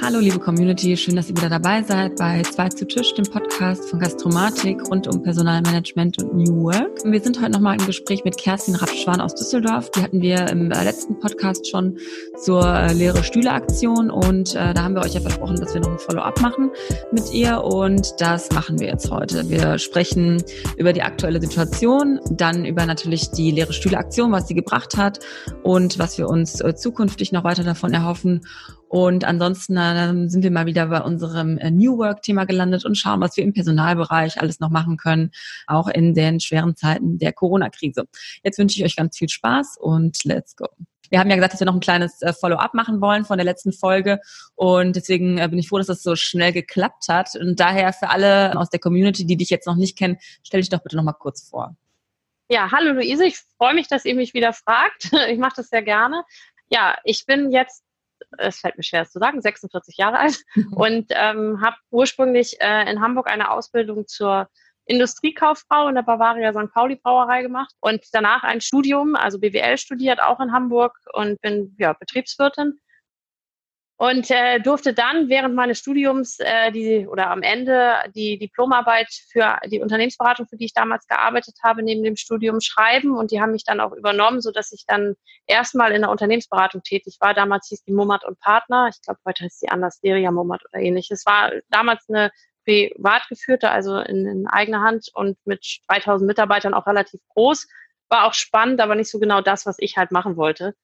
Hallo liebe Community, schön, dass ihr wieder dabei seid bei Zwei zu Tisch, dem Podcast von Gastromatik rund um Personalmanagement und New Work. Wir sind heute nochmal im Gespräch mit Kerstin Rapschwan aus Düsseldorf. Die hatten wir im äh, letzten Podcast schon zur äh, leere Stühle Aktion und äh, da haben wir euch ja versprochen, dass wir noch ein Follow-up machen mit ihr und das machen wir jetzt heute. Wir sprechen über die aktuelle Situation, dann über natürlich die leere Stühle Aktion, was sie gebracht hat und was wir uns äh, zukünftig noch weiter davon erhoffen und ansonsten äh, sind wir mal wieder bei unserem äh, New Work-Thema gelandet und schauen, was wir im Personalbereich alles noch machen können, auch in den schweren Zeiten der Corona-Krise. Jetzt wünsche ich euch ganz viel Spaß und let's go. Wir haben ja gesagt, dass wir noch ein kleines äh, Follow-up machen wollen von der letzten Folge und deswegen äh, bin ich froh, dass das so schnell geklappt hat. Und daher für alle aus der Community, die dich jetzt noch nicht kennen, stell dich doch bitte noch mal kurz vor. Ja, hallo Luise, ich freue mich, dass ihr mich wieder fragt. Ich mache das sehr gerne. Ja, ich bin jetzt es fällt mir schwer es zu sagen, 46 Jahre alt und ähm, habe ursprünglich äh, in Hamburg eine Ausbildung zur Industriekauffrau in der Bavaria St. Pauli Brauerei gemacht und danach ein Studium, also BWL studiert, auch in Hamburg und bin ja, Betriebswirtin und äh, durfte dann während meines Studiums äh, die oder am Ende die Diplomarbeit für die Unternehmensberatung, für die ich damals gearbeitet habe, neben dem Studium schreiben und die haben mich dann auch übernommen, so dass ich dann erstmal in der Unternehmensberatung tätig war. Damals hieß die Mummert und Partner, ich glaube heute heißt die anders, Deria Mummert oder ähnlich. Es war damals eine privat geführte, also in, in eigener Hand und mit 3000 Mitarbeitern auch relativ groß. War auch spannend, aber nicht so genau das, was ich halt machen wollte.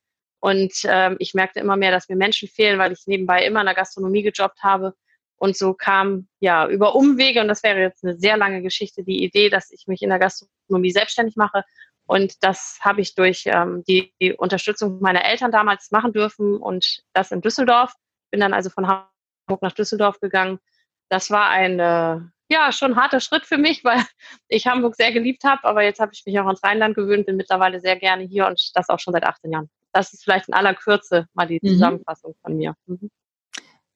Und ähm, ich merkte immer mehr, dass mir Menschen fehlen, weil ich nebenbei immer in der Gastronomie gejobbt habe. Und so kam ja über Umwege, und das wäre jetzt eine sehr lange Geschichte, die Idee, dass ich mich in der Gastronomie selbstständig mache. Und das habe ich durch ähm, die, die Unterstützung meiner Eltern damals machen dürfen und das in Düsseldorf. Bin dann also von Hamburg nach Düsseldorf gegangen. Das war ein äh, ja schon harter Schritt für mich, weil ich Hamburg sehr geliebt habe, aber jetzt habe ich mich auch ans Rheinland gewöhnt, bin mittlerweile sehr gerne hier und das auch schon seit 18 Jahren das ist vielleicht in aller Kürze mal die mhm. Zusammenfassung von mir. Mhm.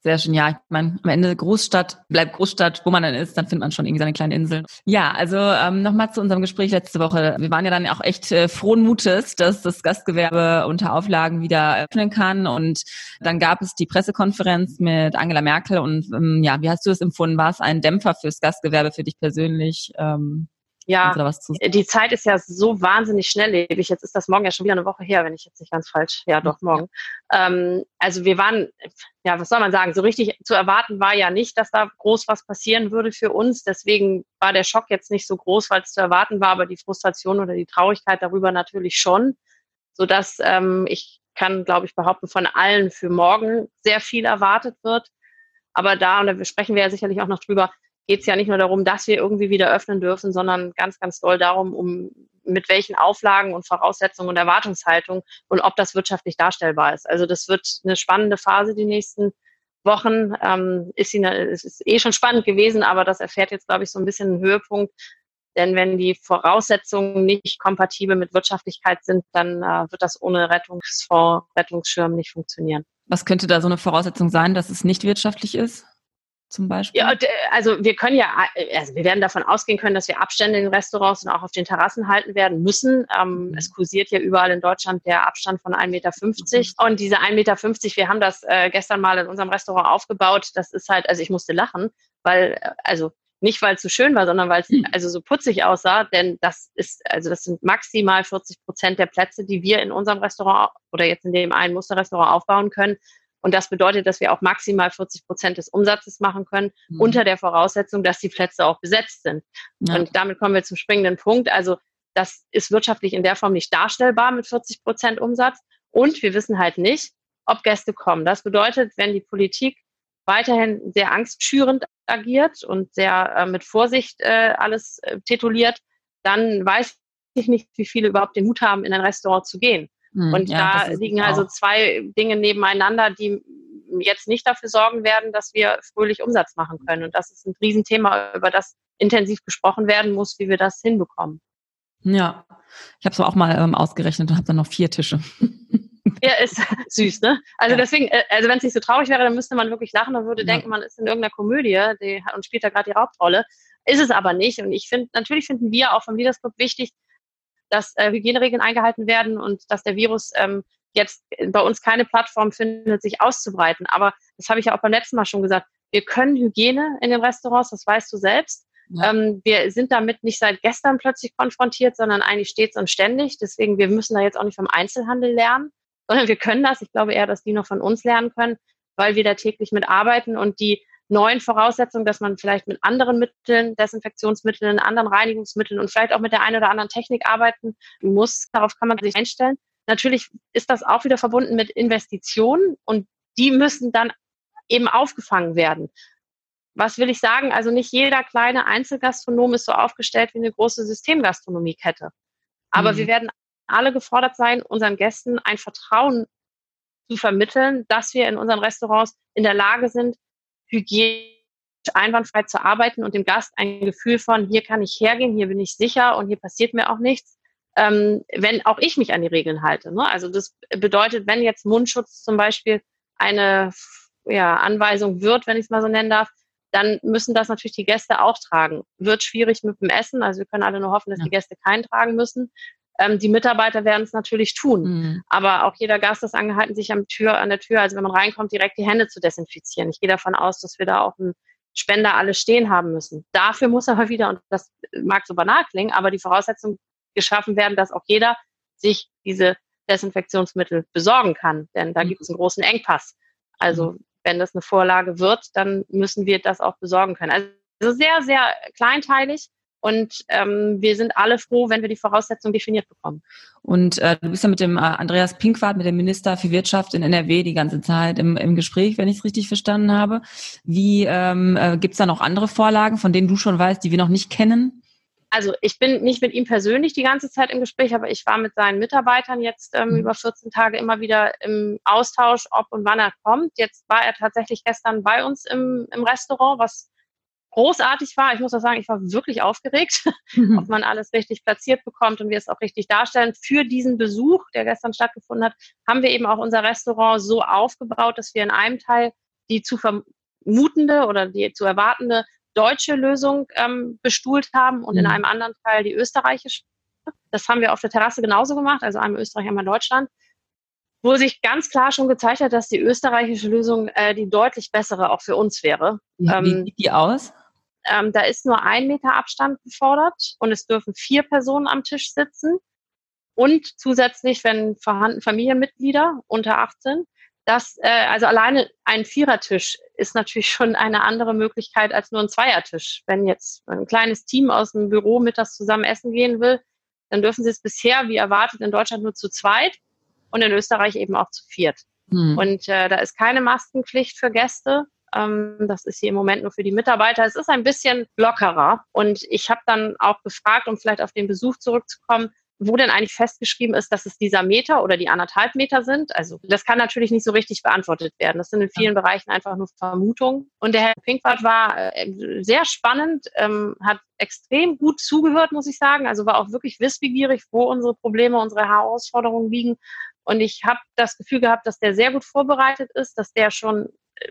Sehr schön, ja. Ich meine, am Ende Großstadt bleibt Großstadt, wo man dann ist, dann findet man schon irgendwie seine kleine Insel. Ja, also ähm, nochmal zu unserem Gespräch letzte Woche. Wir waren ja dann auch echt äh, frohen Mutes, dass das Gastgewerbe unter Auflagen wieder öffnen kann. Und dann gab es die Pressekonferenz mit Angela Merkel. Und ähm, ja, wie hast du es empfunden? War es ein Dämpfer fürs Gastgewerbe für dich persönlich? Ähm, ja, die Zeit ist ja so wahnsinnig schnelllebig. Jetzt ist das morgen ja schon wieder eine Woche her, wenn ich jetzt nicht ganz falsch, ja doch morgen. Ja. Ähm, also wir waren, ja, was soll man sagen, so richtig zu erwarten war ja nicht, dass da groß was passieren würde für uns. Deswegen war der Schock jetzt nicht so groß, weil es zu erwarten war, aber die Frustration oder die Traurigkeit darüber natürlich schon, sodass ähm, ich kann, glaube ich, behaupten, von allen für morgen sehr viel erwartet wird. Aber da, und da sprechen wir ja sicherlich auch noch drüber, geht es ja nicht nur darum, dass wir irgendwie wieder öffnen dürfen, sondern ganz, ganz doll darum, um mit welchen Auflagen und Voraussetzungen und Erwartungshaltung und ob das wirtschaftlich darstellbar ist. Also das wird eine spannende Phase die nächsten Wochen. Ähm, ist sie es ist eh schon spannend gewesen, aber das erfährt jetzt, glaube ich, so ein bisschen einen Höhepunkt. Denn wenn die Voraussetzungen nicht kompatibel mit Wirtschaftlichkeit sind, dann äh, wird das ohne Rettungsfonds, Rettungsschirm nicht funktionieren. Was könnte da so eine Voraussetzung sein, dass es nicht wirtschaftlich ist? Zum Beispiel? Ja, also wir können ja, also wir werden davon ausgehen können, dass wir Abstände in Restaurants und auch auf den Terrassen halten werden müssen. Ähm, mhm. Es kursiert ja überall in Deutschland der Abstand von 1,50 Meter. Mhm. Und diese 1,50 Meter, wir haben das äh, gestern mal in unserem Restaurant aufgebaut. Das ist halt, also ich musste lachen, weil, äh, also nicht weil es so schön war, sondern weil es mhm. also so putzig aussah, denn das ist, also das sind maximal 40 Prozent der Plätze, die wir in unserem Restaurant oder jetzt in dem einen Musterrestaurant aufbauen können. Und das bedeutet, dass wir auch maximal 40 Prozent des Umsatzes machen können, mhm. unter der Voraussetzung, dass die Plätze auch besetzt sind. Ja. Und damit kommen wir zum springenden Punkt. Also das ist wirtschaftlich in der Form nicht darstellbar mit 40 Prozent Umsatz. Und wir wissen halt nicht, ob Gäste kommen. Das bedeutet, wenn die Politik weiterhin sehr angstschürend agiert und sehr äh, mit Vorsicht äh, alles äh, tituliert, dann weiß ich nicht, wie viele überhaupt den Mut haben, in ein Restaurant zu gehen. Mhm, und ja, da liegen also zwei Dinge nebeneinander, die jetzt nicht dafür sorgen werden, dass wir fröhlich Umsatz machen können. Und das ist ein Riesenthema, über das intensiv gesprochen werden muss, wie wir das hinbekommen. Ja, ich habe es auch mal ähm, ausgerechnet und habe dann noch vier Tische. Ja, ist süß, ne? Also ja. deswegen, äh, also wenn es nicht so traurig wäre, dann müsste man wirklich lachen und würde ja. denken, man ist in irgendeiner Komödie die, und spielt da gerade die Hauptrolle. Ist es aber nicht. Und ich finde, natürlich finden wir auch vom Leaders Club wichtig, dass äh, Hygieneregeln eingehalten werden und dass der Virus ähm, jetzt bei uns keine Plattform findet, sich auszubreiten. Aber das habe ich ja auch beim letzten Mal schon gesagt. Wir können Hygiene in den Restaurants, das weißt du selbst. Ja. Ähm, wir sind damit nicht seit gestern plötzlich konfrontiert, sondern eigentlich stets und ständig. Deswegen, wir müssen da jetzt auch nicht vom Einzelhandel lernen, sondern wir können das. Ich glaube eher, dass die noch von uns lernen können, weil wir da täglich mit arbeiten und die neuen Voraussetzungen, dass man vielleicht mit anderen Mitteln, Desinfektionsmitteln, anderen Reinigungsmitteln und vielleicht auch mit der einen oder anderen Technik arbeiten muss. Darauf kann man sich einstellen. Natürlich ist das auch wieder verbunden mit Investitionen und die müssen dann eben aufgefangen werden. Was will ich sagen? Also nicht jeder kleine Einzelgastronom ist so aufgestellt wie eine große Systemgastronomiekette. Aber mhm. wir werden alle gefordert sein, unseren Gästen ein Vertrauen zu vermitteln, dass wir in unseren Restaurants in der Lage sind, hygienisch einwandfrei zu arbeiten und dem Gast ein Gefühl von, hier kann ich hergehen, hier bin ich sicher und hier passiert mir auch nichts, ähm, wenn auch ich mich an die Regeln halte. Ne? Also das bedeutet, wenn jetzt Mundschutz zum Beispiel eine ja, Anweisung wird, wenn ich es mal so nennen darf, dann müssen das natürlich die Gäste auch tragen. Wird schwierig mit dem Essen, also wir können alle nur hoffen, dass ja. die Gäste keinen tragen müssen. Ähm, die Mitarbeiter werden es natürlich tun. Mhm. Aber auch jeder Gast ist angehalten, sich am Tür, an der Tür, also wenn man reinkommt, direkt die Hände zu desinfizieren. Ich gehe davon aus, dass wir da auch einen Spender alle stehen haben müssen. Dafür muss aber wieder, und das mag so banal klingen, aber die Voraussetzung geschaffen werden, dass auch jeder sich diese Desinfektionsmittel besorgen kann. Denn da mhm. gibt es einen großen Engpass. Also mhm. wenn das eine Vorlage wird, dann müssen wir das auch besorgen können. Also sehr, sehr kleinteilig. Und ähm, wir sind alle froh, wenn wir die Voraussetzungen definiert bekommen. Und äh, du bist ja mit dem äh, Andreas Pinkwart, mit dem Minister für Wirtschaft in NRW die ganze Zeit im, im Gespräch, wenn ich es richtig verstanden habe. Wie ähm, äh, gibt es da noch andere Vorlagen, von denen du schon weißt, die wir noch nicht kennen? Also ich bin nicht mit ihm persönlich die ganze Zeit im Gespräch, aber ich war mit seinen Mitarbeitern jetzt ähm, mhm. über 14 Tage immer wieder im Austausch, ob und wann er kommt. Jetzt war er tatsächlich gestern bei uns im, im Restaurant, was großartig war. Ich muss auch sagen, ich war wirklich aufgeregt, mhm. ob man alles richtig platziert bekommt und wir es auch richtig darstellen. Für diesen Besuch, der gestern stattgefunden hat, haben wir eben auch unser Restaurant so aufgebaut, dass wir in einem Teil die zu vermutende oder die zu erwartende deutsche Lösung ähm, bestuhlt haben und mhm. in einem anderen Teil die österreichische. Das haben wir auf der Terrasse genauso gemacht, also einmal Österreich, einmal Deutschland, wo sich ganz klar schon gezeigt hat, dass die österreichische Lösung äh, die deutlich bessere auch für uns wäre. Wie, ähm, wie sieht die aus? Ähm, da ist nur ein Meter Abstand gefordert und es dürfen vier Personen am Tisch sitzen und zusätzlich, wenn vorhanden Familienmitglieder unter 18, das, äh, also alleine ein Vierertisch ist natürlich schon eine andere Möglichkeit als nur ein Zweiertisch. Wenn jetzt ein kleines Team aus dem Büro mittags zusammen essen gehen will, dann dürfen sie es bisher, wie erwartet, in Deutschland nur zu zweit und in Österreich eben auch zu viert. Hm. Und äh, da ist keine Maskenpflicht für Gäste. Ähm, das ist hier im Moment nur für die Mitarbeiter. Es ist ein bisschen lockerer. Und ich habe dann auch gefragt, um vielleicht auf den Besuch zurückzukommen, wo denn eigentlich festgeschrieben ist, dass es dieser Meter oder die anderthalb Meter sind. Also das kann natürlich nicht so richtig beantwortet werden. Das sind in vielen. Bereichen einfach nur Vermutungen. Und der Herr Pinkwart war äh, sehr spannend, ähm, hat extrem gut zugehört, muss ich sagen. Also war auch wirklich wissbegierig, wo unsere Probleme, unsere Herausforderungen liegen. Und ich habe das Gefühl gehabt, dass der sehr gut vorbereitet ist, dass der schon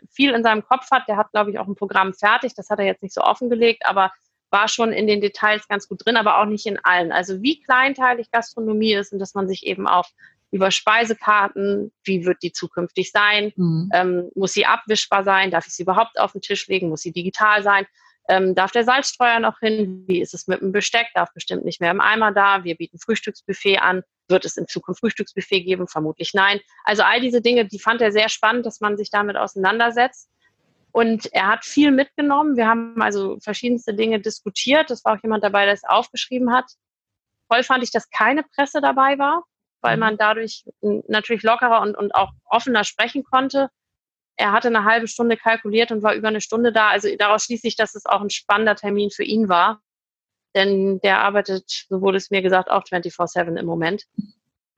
viel in seinem Kopf hat. Der hat, glaube ich, auch ein Programm fertig. Das hat er jetzt nicht so offengelegt, aber war schon in den Details ganz gut drin, aber auch nicht in allen. Also wie kleinteilig Gastronomie ist und dass man sich eben auch über Speisekarten, wie wird die zukünftig sein, mhm. ähm, muss sie abwischbar sein, darf ich sie überhaupt auf den Tisch legen, muss sie digital sein, ähm, darf der Salzstreuer noch hin, wie ist es mit dem Besteck, darf bestimmt nicht mehr im Eimer da, wir bieten Frühstücksbuffet an, wird es in Zukunft Frühstücksbuffet geben, vermutlich nein. Also all diese Dinge, die fand er sehr spannend, dass man sich damit auseinandersetzt. Und er hat viel mitgenommen. Wir haben also verschiedenste Dinge diskutiert. Es war auch jemand dabei, der es aufgeschrieben hat. Toll fand ich, dass keine Presse dabei war, weil mhm. man dadurch natürlich lockerer und, und auch offener sprechen konnte. Er hatte eine halbe Stunde kalkuliert und war über eine Stunde da. Also daraus schließe ich, dass es auch ein spannender Termin für ihn war. Denn der arbeitet, so wurde es mir gesagt, auch 24-7 im Moment.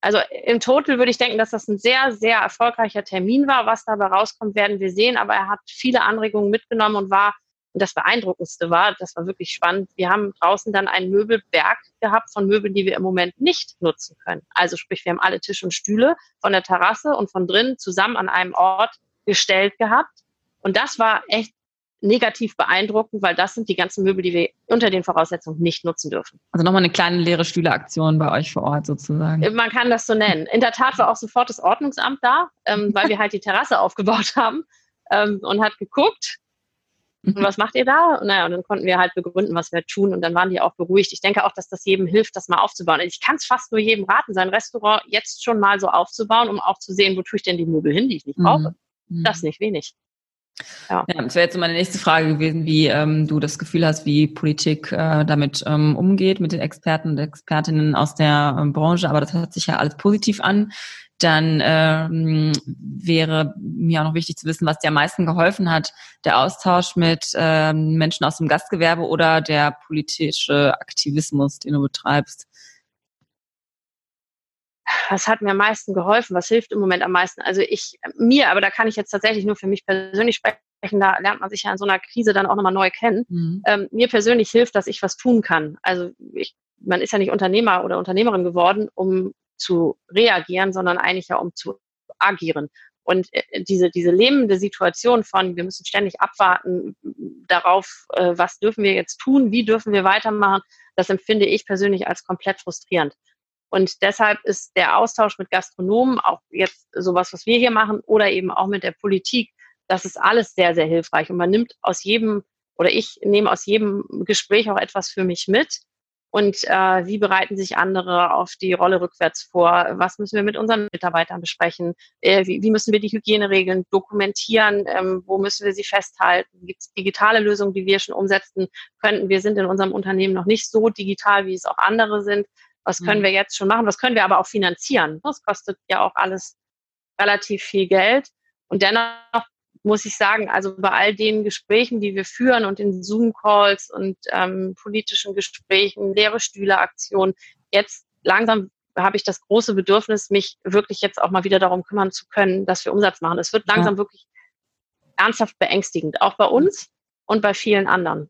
Also im Total würde ich denken, dass das ein sehr, sehr erfolgreicher Termin war. Was dabei rauskommt, werden wir sehen. Aber er hat viele Anregungen mitgenommen und war, und das Beeindruckendste war, das war wirklich spannend, wir haben draußen dann einen Möbelberg gehabt von Möbeln, die wir im Moment nicht nutzen können. Also sprich, wir haben alle Tische und Stühle von der Terrasse und von drinnen zusammen an einem Ort gestellt gehabt. Und das war echt negativ beeindruckend, weil das sind die ganzen Möbel, die wir unter den Voraussetzungen nicht nutzen dürfen. Also nochmal eine kleine leere Stühleaktion bei euch vor Ort sozusagen. Man kann das so nennen. In der Tat war auch sofort das Ordnungsamt da, ähm, weil wir halt die Terrasse aufgebaut haben ähm, und hat geguckt. Und was macht ihr da? Und naja, und dann konnten wir halt begründen, was wir tun. Und dann waren die auch beruhigt. Ich denke auch, dass das jedem hilft, das mal aufzubauen. Ich kann es fast nur jedem raten, sein Restaurant jetzt schon mal so aufzubauen, um auch zu sehen, wo tue ich denn die Möbel hin, die ich nicht brauche. Mhm. Das nicht wenig. Ja. ja, das wäre jetzt meine nächste Frage gewesen, wie ähm, du das Gefühl hast, wie Politik äh, damit ähm, umgeht, mit den Experten und Expertinnen aus der ähm, Branche. Aber das hört sich ja alles positiv an. Dann ähm, wäre mir auch noch wichtig zu wissen, was dir am meisten geholfen hat. Der Austausch mit ähm, Menschen aus dem Gastgewerbe oder der politische Aktivismus, den du betreibst? Was hat mir am meisten geholfen? Was hilft im Moment am meisten? Also ich, mir, aber da kann ich jetzt tatsächlich nur für mich persönlich sprechen, da lernt man sich ja in so einer Krise dann auch nochmal neu kennen. Mhm. Ähm, mir persönlich hilft, dass ich was tun kann. Also ich, man ist ja nicht Unternehmer oder Unternehmerin geworden, um zu reagieren, sondern eigentlich ja um zu agieren. Und äh, diese, diese lähmende Situation von, wir müssen ständig abwarten darauf, äh, was dürfen wir jetzt tun, wie dürfen wir weitermachen, das empfinde ich persönlich als komplett frustrierend. Und deshalb ist der Austausch mit Gastronomen, auch jetzt sowas, was wir hier machen, oder eben auch mit der Politik, das ist alles sehr, sehr hilfreich. Und man nimmt aus jedem, oder ich nehme aus jedem Gespräch auch etwas für mich mit. Und äh, wie bereiten sich andere auf die Rolle rückwärts vor? Was müssen wir mit unseren Mitarbeitern besprechen? Äh, wie, wie, müssen wir die Hygieneregeln dokumentieren? Ähm, wo müssen wir sie festhalten? Gibt es digitale Lösungen, die wir schon umsetzen könnten? Wir sind in unserem Unternehmen noch nicht so digital, wie es auch andere sind. Was können mhm. wir jetzt schon machen? Was können wir aber auch finanzieren? Das kostet ja auch alles relativ viel Geld. Und dennoch muss ich sagen, also bei all den Gesprächen, die wir führen und in Zoom-Calls und ähm, politischen Gesprächen, leere Stühle-Aktionen, jetzt langsam habe ich das große Bedürfnis, mich wirklich jetzt auch mal wieder darum kümmern zu können, dass wir Umsatz machen. Es wird langsam ja. wirklich ernsthaft beängstigend, auch bei uns und bei vielen anderen.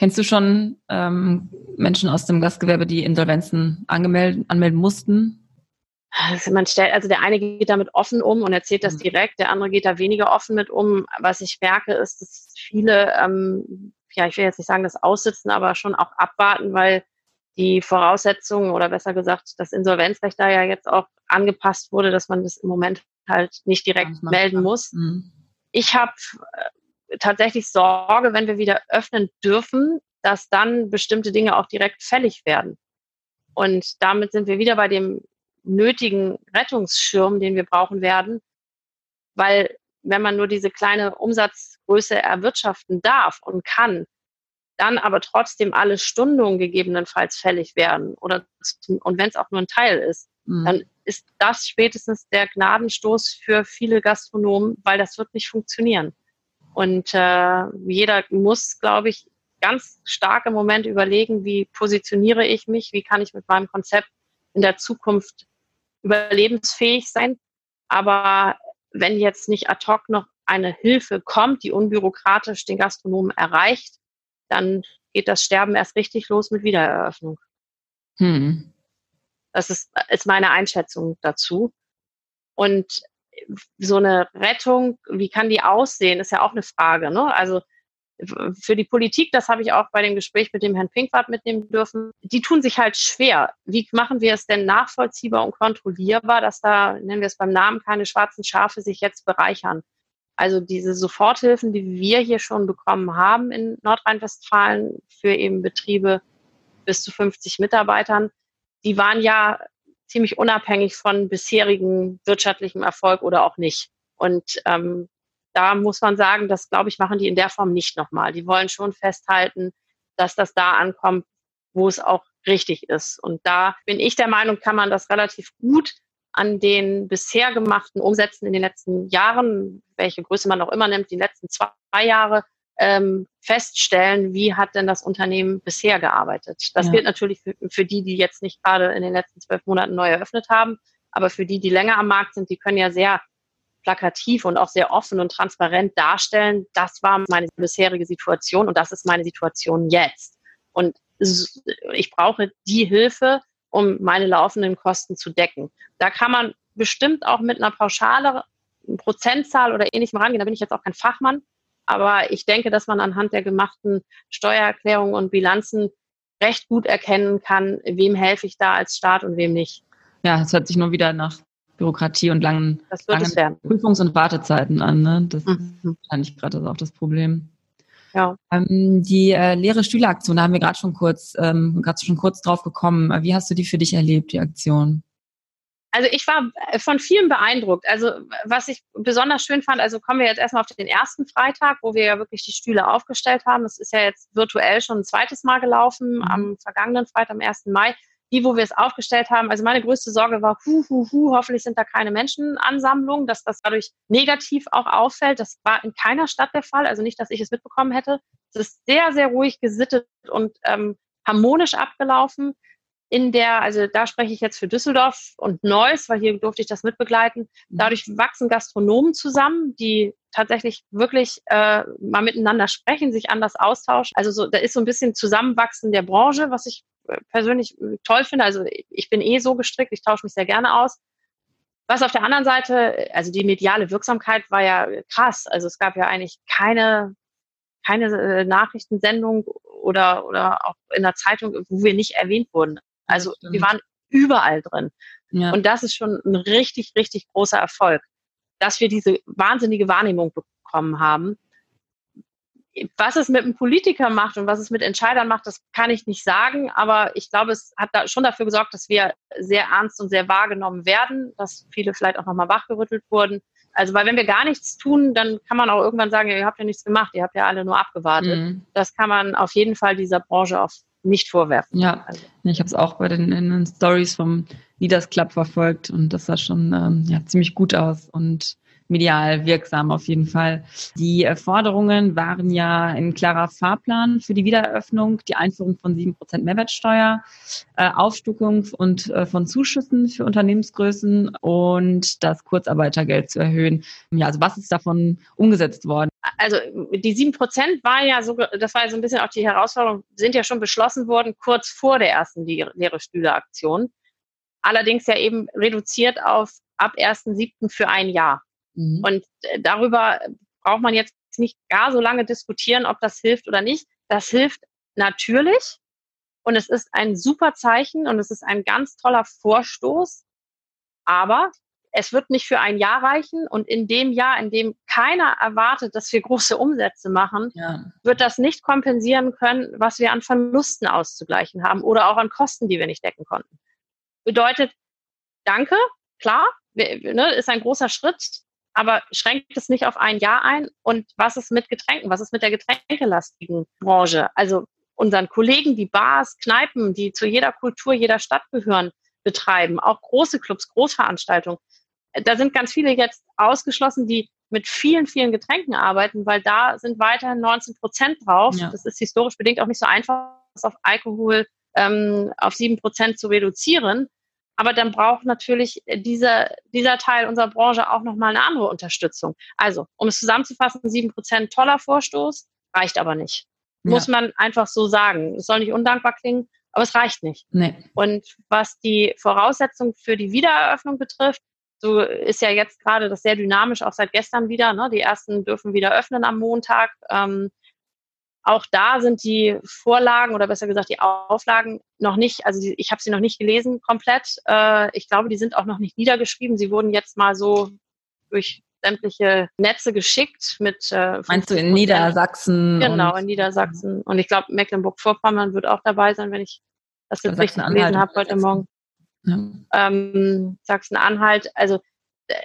Kennst du schon ähm, Menschen aus dem Gastgewerbe, die Insolvenzen angemelden, anmelden mussten? Also man stellt, also der eine geht damit offen um und erzählt das mhm. direkt, der andere geht da weniger offen mit um. Was ich merke, ist, dass viele, ähm, ja, ich will jetzt nicht sagen, das aussitzen, aber schon auch abwarten, weil die Voraussetzungen oder besser gesagt, das Insolvenzrecht da ja jetzt auch angepasst wurde, dass man das im Moment halt nicht direkt melden muss. Mhm. Ich habe äh, tatsächlich Sorge, wenn wir wieder öffnen dürfen, dass dann bestimmte Dinge auch direkt fällig werden. Und damit sind wir wieder bei dem nötigen Rettungsschirm, den wir brauchen werden, weil wenn man nur diese kleine Umsatzgröße erwirtschaften darf und kann, dann aber trotzdem alle Stundungen gegebenenfalls fällig werden oder und wenn es auch nur ein Teil ist, mhm. dann ist das spätestens der Gnadenstoß für viele Gastronomen, weil das wird nicht funktionieren. Und äh, jeder muss, glaube ich, ganz stark im Moment überlegen, wie positioniere ich mich, wie kann ich mit meinem Konzept in der Zukunft überlebensfähig sein. Aber wenn jetzt nicht ad hoc noch eine Hilfe kommt, die unbürokratisch den Gastronomen erreicht, dann geht das Sterben erst richtig los mit Wiedereröffnung. Hm. Das ist, ist meine Einschätzung dazu. Und so eine Rettung, wie kann die aussehen, ist ja auch eine Frage. Ne? Also für die Politik, das habe ich auch bei dem Gespräch mit dem Herrn Pinkwart mitnehmen dürfen, die tun sich halt schwer. Wie machen wir es denn nachvollziehbar und kontrollierbar, dass da, nennen wir es beim Namen, keine schwarzen Schafe sich jetzt bereichern? Also diese Soforthilfen, die wir hier schon bekommen haben in Nordrhein-Westfalen für eben Betriebe bis zu 50 Mitarbeitern, die waren ja ziemlich unabhängig von bisherigem wirtschaftlichem Erfolg oder auch nicht. Und ähm, da muss man sagen, das glaube ich, machen die in der Form nicht nochmal. Die wollen schon festhalten, dass das da ankommt, wo es auch richtig ist. Und da bin ich der Meinung, kann man das relativ gut an den bisher gemachten Umsätzen in den letzten Jahren, welche Größe man auch immer nimmt, die letzten zwei Jahre, ähm, feststellen, wie hat denn das Unternehmen bisher gearbeitet. Das ja. gilt natürlich für, für die, die jetzt nicht gerade in den letzten zwölf Monaten neu eröffnet haben, aber für die, die länger am Markt sind, die können ja sehr plakativ und auch sehr offen und transparent darstellen, das war meine bisherige Situation und das ist meine Situation jetzt. Und ich brauche die Hilfe, um meine laufenden Kosten zu decken. Da kann man bestimmt auch mit einer Pauschale, Prozentzahl oder ähnlichem rangehen. Da bin ich jetzt auch kein Fachmann. Aber ich denke, dass man anhand der gemachten Steuererklärungen und Bilanzen recht gut erkennen kann, wem helfe ich da als Staat und wem nicht. Ja, es hört sich nur wieder nach Bürokratie und langen, langen Prüfungs- und Wartezeiten an. Ne? Das mhm. ist wahrscheinlich gerade auch das Problem. Ja. Ähm, die äh, leere Stühleraktion, da haben wir gerade schon kurz, ähm, gerade schon kurz drauf gekommen. Wie hast du die für dich erlebt, die Aktion? Also ich war äh, von vielen beeindruckt. Also was ich besonders schön fand, also kommen wir jetzt erstmal auf den ersten Freitag, wo wir ja wirklich die Stühle aufgestellt haben. Es ist ja jetzt virtuell schon ein zweites Mal gelaufen, mhm. am vergangenen Freitag, am 1. Mai. Die, wo wir es aufgestellt haben, also meine größte Sorge war, hu, hu, hu, hoffentlich sind da keine Menschenansammlungen, dass das dadurch negativ auch auffällt. Das war in keiner Stadt der Fall, also nicht, dass ich es mitbekommen hätte. Es ist sehr, sehr ruhig gesittet und ähm, harmonisch abgelaufen in der, also da spreche ich jetzt für Düsseldorf und Neuss, weil hier durfte ich das mitbegleiten. Mhm. Dadurch wachsen Gastronomen zusammen, die tatsächlich wirklich äh, mal miteinander sprechen, sich anders austauschen. Also so, da ist so ein bisschen Zusammenwachsen der Branche, was ich äh, persönlich äh, toll finde. Also ich bin eh so gestrickt, ich tausche mich sehr gerne aus. Was auf der anderen Seite, also die mediale Wirksamkeit war ja krass. Also es gab ja eigentlich keine keine Nachrichtensendung oder, oder auch in der Zeitung, wo wir nicht erwähnt wurden. Also wir waren überall drin. Ja. Und das ist schon ein richtig, richtig großer Erfolg, dass wir diese wahnsinnige Wahrnehmung bekommen haben. Was es mit einem Politiker macht und was es mit Entscheidern macht, das kann ich nicht sagen. Aber ich glaube, es hat da schon dafür gesorgt, dass wir sehr ernst und sehr wahrgenommen werden, dass viele vielleicht auch nochmal wachgerüttelt wurden. Also, weil wenn wir gar nichts tun, dann kann man auch irgendwann sagen, ihr habt ja nichts gemacht, ihr habt ja alle nur abgewartet. Mhm. Das kann man auf jeden Fall dieser Branche auf nicht vorwerfen. Ja, also. ich habe es auch bei den, den Stories vom Leaders Club verfolgt und das sah schon ähm, ja, ziemlich gut aus und medial wirksam auf jeden Fall. Die äh, Forderungen waren ja ein klarer Fahrplan für die Wiedereröffnung, die Einführung von sieben Prozent Mehrwertsteuer, äh, Aufstockung und äh, von Zuschüssen für Unternehmensgrößen und das Kurzarbeitergeld zu erhöhen. Ja, also was ist davon umgesetzt worden? Also die sieben Prozent war ja so, das war ja so ein bisschen auch die Herausforderung, sind ja schon beschlossen worden kurz vor der ersten leere Stühle-Aktion. Allerdings ja eben reduziert auf ab 1.7. für ein Jahr. Mhm. Und äh, darüber braucht man jetzt nicht gar so lange diskutieren, ob das hilft oder nicht. Das hilft natürlich. Und es ist ein super Zeichen und es ist ein ganz toller Vorstoß. Aber es wird nicht für ein Jahr reichen. Und in dem Jahr, in dem keiner erwartet, dass wir große Umsätze machen, ja. wird das nicht kompensieren können, was wir an Verlusten auszugleichen haben oder auch an Kosten, die wir nicht decken konnten. Bedeutet, danke, klar, ne, ist ein großer Schritt, aber schränkt es nicht auf ein Jahr ein? Und was ist mit Getränken? Was ist mit der getränkelastigen Branche? Also unseren Kollegen, die Bars, Kneipen, die zu jeder Kultur, jeder Stadt gehören, betreiben, auch große Clubs, Großveranstaltungen. Da sind ganz viele jetzt ausgeschlossen, die mit vielen, vielen Getränken arbeiten, weil da sind weiterhin 19 Prozent drauf. Ja. Das ist historisch bedingt auch nicht so einfach, das auf Alkohol ähm, auf sieben Prozent zu reduzieren. Aber dann braucht natürlich dieser, dieser Teil unserer Branche auch nochmal eine andere Unterstützung. Also, um es zusammenzufassen, sieben Prozent toller Vorstoß, reicht aber nicht. Ja. Muss man einfach so sagen. Es soll nicht undankbar klingen, aber es reicht nicht. Nee. Und was die Voraussetzung für die Wiedereröffnung betrifft, so ist ja jetzt gerade das sehr dynamisch, auch seit gestern wieder. Ne? Die ersten dürfen wieder öffnen am Montag. Ähm, auch da sind die Vorlagen oder besser gesagt die Auflagen noch nicht, also die, ich habe sie noch nicht gelesen komplett. Äh, ich glaube, die sind auch noch nicht niedergeschrieben. Sie wurden jetzt mal so durch sämtliche Netze geschickt mit. Äh, Meinst du in Niedersachsen? Genau, in Niedersachsen. Und ich glaube, Mecklenburg-Vorpommern wird auch dabei sein, wenn ich das jetzt richtig gelesen habe heute Morgen. Ja. Ähm, Sachsen-Anhalt. Also äh,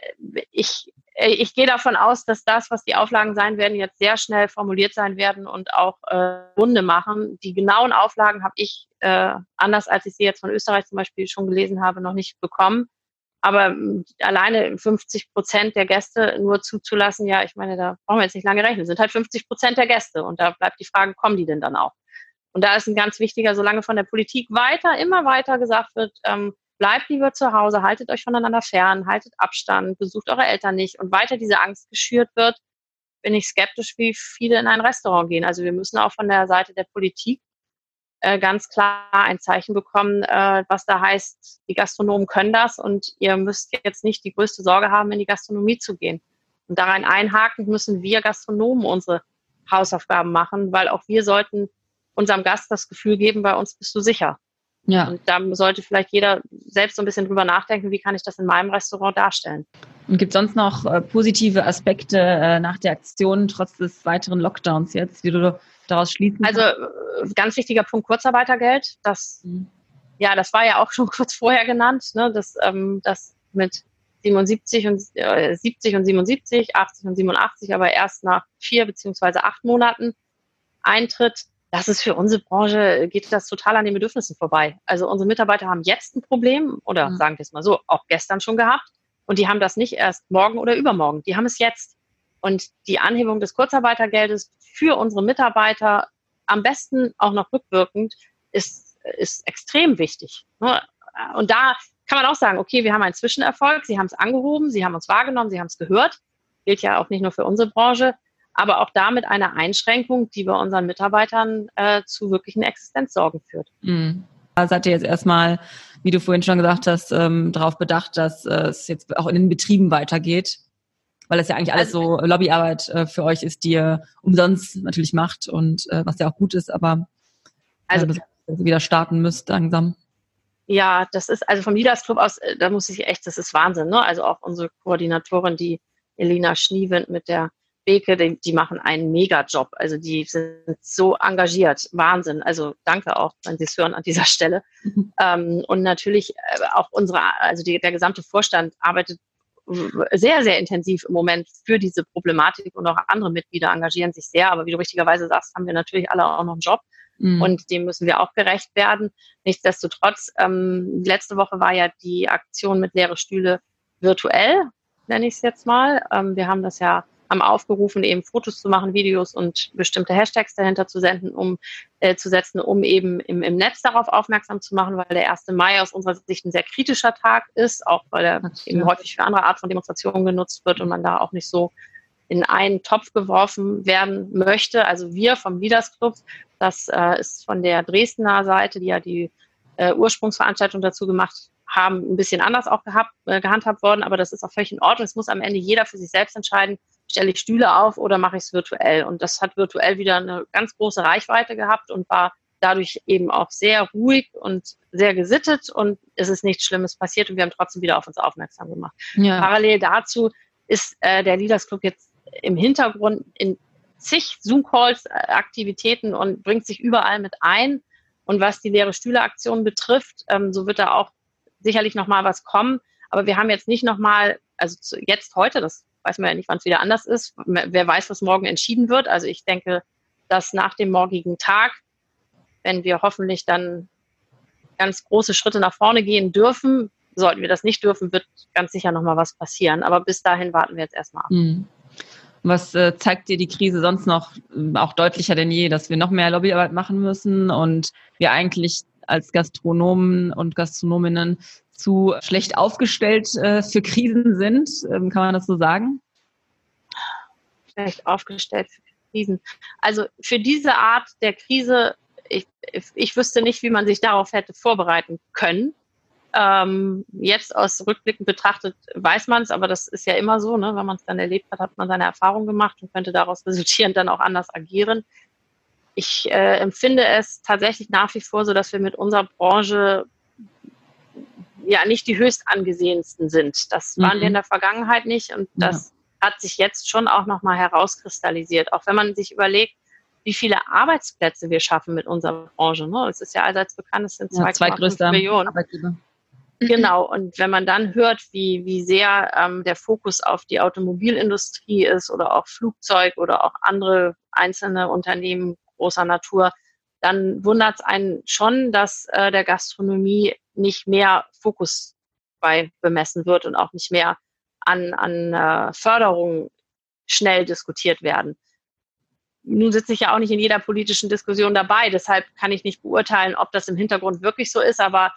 ich ich gehe davon aus, dass das, was die Auflagen sein werden, jetzt sehr schnell formuliert sein werden und auch äh, Runde machen. Die genauen Auflagen habe ich, äh, anders als ich sie jetzt von Österreich zum Beispiel schon gelesen habe, noch nicht bekommen. Aber alleine 50 Prozent der Gäste nur zuzulassen, ja, ich meine, da brauchen wir jetzt nicht lange rechnen. Sind halt 50 Prozent der Gäste. Und da bleibt die Frage, kommen die denn dann auch? Und da ist ein ganz wichtiger, solange von der Politik weiter, immer weiter gesagt wird, ähm, bleibt lieber zu Hause, haltet euch voneinander fern, haltet Abstand, besucht eure Eltern nicht und weiter diese Angst geschürt wird, bin ich skeptisch, wie viele in ein Restaurant gehen. Also wir müssen auch von der Seite der Politik äh, ganz klar ein Zeichen bekommen, äh, was da heißt, die Gastronomen können das und ihr müsst jetzt nicht die größte Sorge haben, in die Gastronomie zu gehen. Und daran einhaken müssen wir Gastronomen unsere Hausaufgaben machen, weil auch wir sollten unserem Gast das Gefühl geben, bei uns bist du sicher. Ja. Und da sollte vielleicht jeder selbst so ein bisschen drüber nachdenken, wie kann ich das in meinem Restaurant darstellen. Und gibt es sonst noch äh, positive Aspekte äh, nach der Aktion, trotz des weiteren Lockdowns jetzt, wie du daraus schließen Also äh, ganz wichtiger Punkt Kurzarbeitergeld. Das, mhm. ja, das war ja auch schon kurz vorher genannt, ne, dass ähm, das mit 77 und äh, 70 und 77, 80 und 87, aber erst nach vier beziehungsweise acht Monaten eintritt das ist für unsere Branche, geht das total an den Bedürfnissen vorbei. Also unsere Mitarbeiter haben jetzt ein Problem oder mhm. sagen wir es mal so, auch gestern schon gehabt. Und die haben das nicht erst morgen oder übermorgen. Die haben es jetzt. Und die Anhebung des Kurzarbeitergeldes für unsere Mitarbeiter am besten auch noch rückwirkend ist, ist extrem wichtig. Ne? Und da kann man auch sagen, okay, wir haben einen Zwischenerfolg. Sie haben es angehoben, Sie haben uns wahrgenommen, Sie haben es gehört. Gilt ja auch nicht nur für unsere Branche aber auch damit eine Einschränkung, die bei unseren Mitarbeitern äh, zu wirklichen Existenzsorgen führt. Mhm. Da seid ihr jetzt erstmal, wie du vorhin schon gesagt hast, ähm, darauf bedacht, dass äh, es jetzt auch in den Betrieben weitergeht, weil das ja eigentlich alles also, so Lobbyarbeit äh, für euch ist, die ihr umsonst natürlich macht und äh, was ja auch gut ist, aber also, wieder starten müsst langsam. Ja, das ist also vom Leaders Club aus, äh, da muss ich echt, das ist Wahnsinn, ne? Also auch unsere Koordinatorin, die Elina Schniewind mit der Beke, die, die machen einen Mega-Job. Also die sind so engagiert. Wahnsinn. Also danke auch, wenn Sie es hören an dieser Stelle. Mhm. Ähm, und natürlich äh, auch unsere, also die, der gesamte Vorstand arbeitet sehr, sehr intensiv im Moment für diese Problematik und auch andere Mitglieder engagieren sich sehr. Aber wie du richtigerweise sagst, haben wir natürlich alle auch noch einen Job. Mhm. Und dem müssen wir auch gerecht werden. Nichtsdestotrotz, ähm, letzte Woche war ja die Aktion mit leere Stühle virtuell, nenne ich es jetzt mal. Ähm, wir haben das ja haben aufgerufen, eben Fotos zu machen, Videos und bestimmte Hashtags dahinter zu senden, um äh, zu setzen, um eben im, im Netz darauf aufmerksam zu machen, weil der 1. Mai aus unserer Sicht ein sehr kritischer Tag ist, auch weil er eben häufig für andere Art von Demonstrationen genutzt wird und man da auch nicht so in einen Topf geworfen werden möchte. Also wir vom Leaders Club, das äh, ist von der Dresdner Seite, die ja die äh, Ursprungsveranstaltung dazu gemacht haben, ein bisschen anders auch gehabt, äh, gehandhabt worden, aber das ist auch völlig in Ordnung. Es muss am Ende jeder für sich selbst entscheiden, stelle ich Stühle auf oder mache ich es virtuell? Und das hat virtuell wieder eine ganz große Reichweite gehabt und war dadurch eben auch sehr ruhig und sehr gesittet und es ist nichts Schlimmes passiert und wir haben trotzdem wieder auf uns aufmerksam gemacht. Ja. Parallel dazu ist äh, der Leaders Club jetzt im Hintergrund in zig Zoom-Calls, äh, Aktivitäten und bringt sich überall mit ein. Und was die leere Stühle-Aktion betrifft, ähm, so wird da auch sicherlich nochmal was kommen. Aber wir haben jetzt nicht nochmal, also zu, jetzt heute, das weiß man ja nicht, wann es wieder anders ist. Wer weiß, was morgen entschieden wird. Also ich denke, dass nach dem morgigen Tag, wenn wir hoffentlich dann ganz große Schritte nach vorne gehen dürfen, sollten wir das nicht dürfen, wird ganz sicher nochmal was passieren. Aber bis dahin warten wir jetzt erstmal ab. Mhm. Was äh, zeigt dir die Krise sonst noch äh, auch deutlicher denn je, dass wir noch mehr Lobbyarbeit machen müssen und wir eigentlich als Gastronomen und Gastronominnen zu schlecht aufgestellt äh, für Krisen sind. Ähm, kann man das so sagen? Schlecht aufgestellt für Krisen. Also für diese Art der Krise, ich, ich wüsste nicht, wie man sich darauf hätte vorbereiten können. Ähm, jetzt aus Rückblicken betrachtet weiß man es, aber das ist ja immer so, ne? wenn man es dann erlebt hat, hat man seine Erfahrung gemacht und könnte daraus resultierend dann auch anders agieren. Ich äh, empfinde es tatsächlich nach wie vor so, dass wir mit unserer Branche ja nicht die höchst angesehensten sind. Das waren mhm. wir in der Vergangenheit nicht und das ja. hat sich jetzt schon auch nochmal herauskristallisiert. Auch wenn man sich überlegt, wie viele Arbeitsplätze wir schaffen mit unserer Branche. Ne? Es ist ja allseits bekannt, es sind ja, 2,5 Millionen. Arbeitgeber. Genau, und wenn man dann hört, wie, wie sehr ähm, der Fokus auf die Automobilindustrie ist oder auch Flugzeug oder auch andere einzelne Unternehmen großer Natur, dann wundert es einen schon, dass äh, der Gastronomie nicht mehr Fokus bei bemessen wird und auch nicht mehr an, an äh, Förderung schnell diskutiert werden. Nun sitze ich ja auch nicht in jeder politischen Diskussion dabei, deshalb kann ich nicht beurteilen, ob das im Hintergrund wirklich so ist, aber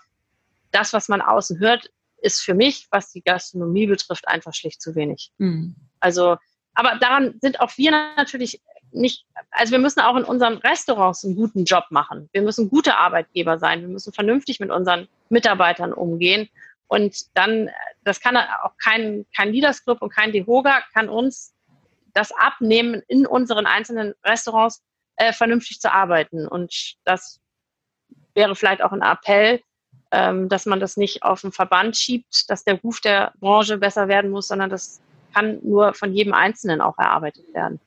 das, was man außen hört, ist für mich, was die Gastronomie betrifft, einfach schlicht zu wenig. Mhm. Also, aber daran sind auch wir natürlich nicht, also wir müssen auch in unseren Restaurants einen guten Job machen. Wir müssen gute Arbeitgeber sein. Wir müssen vernünftig mit unseren Mitarbeitern umgehen. Und dann, das kann auch kein, kein Leaders Club und kein DeHoga kann uns das abnehmen, in unseren einzelnen Restaurants äh, vernünftig zu arbeiten. Und das wäre vielleicht auch ein Appell, ähm, dass man das nicht auf den Verband schiebt, dass der Ruf der Branche besser werden muss, sondern das kann nur von jedem Einzelnen auch erarbeitet werden.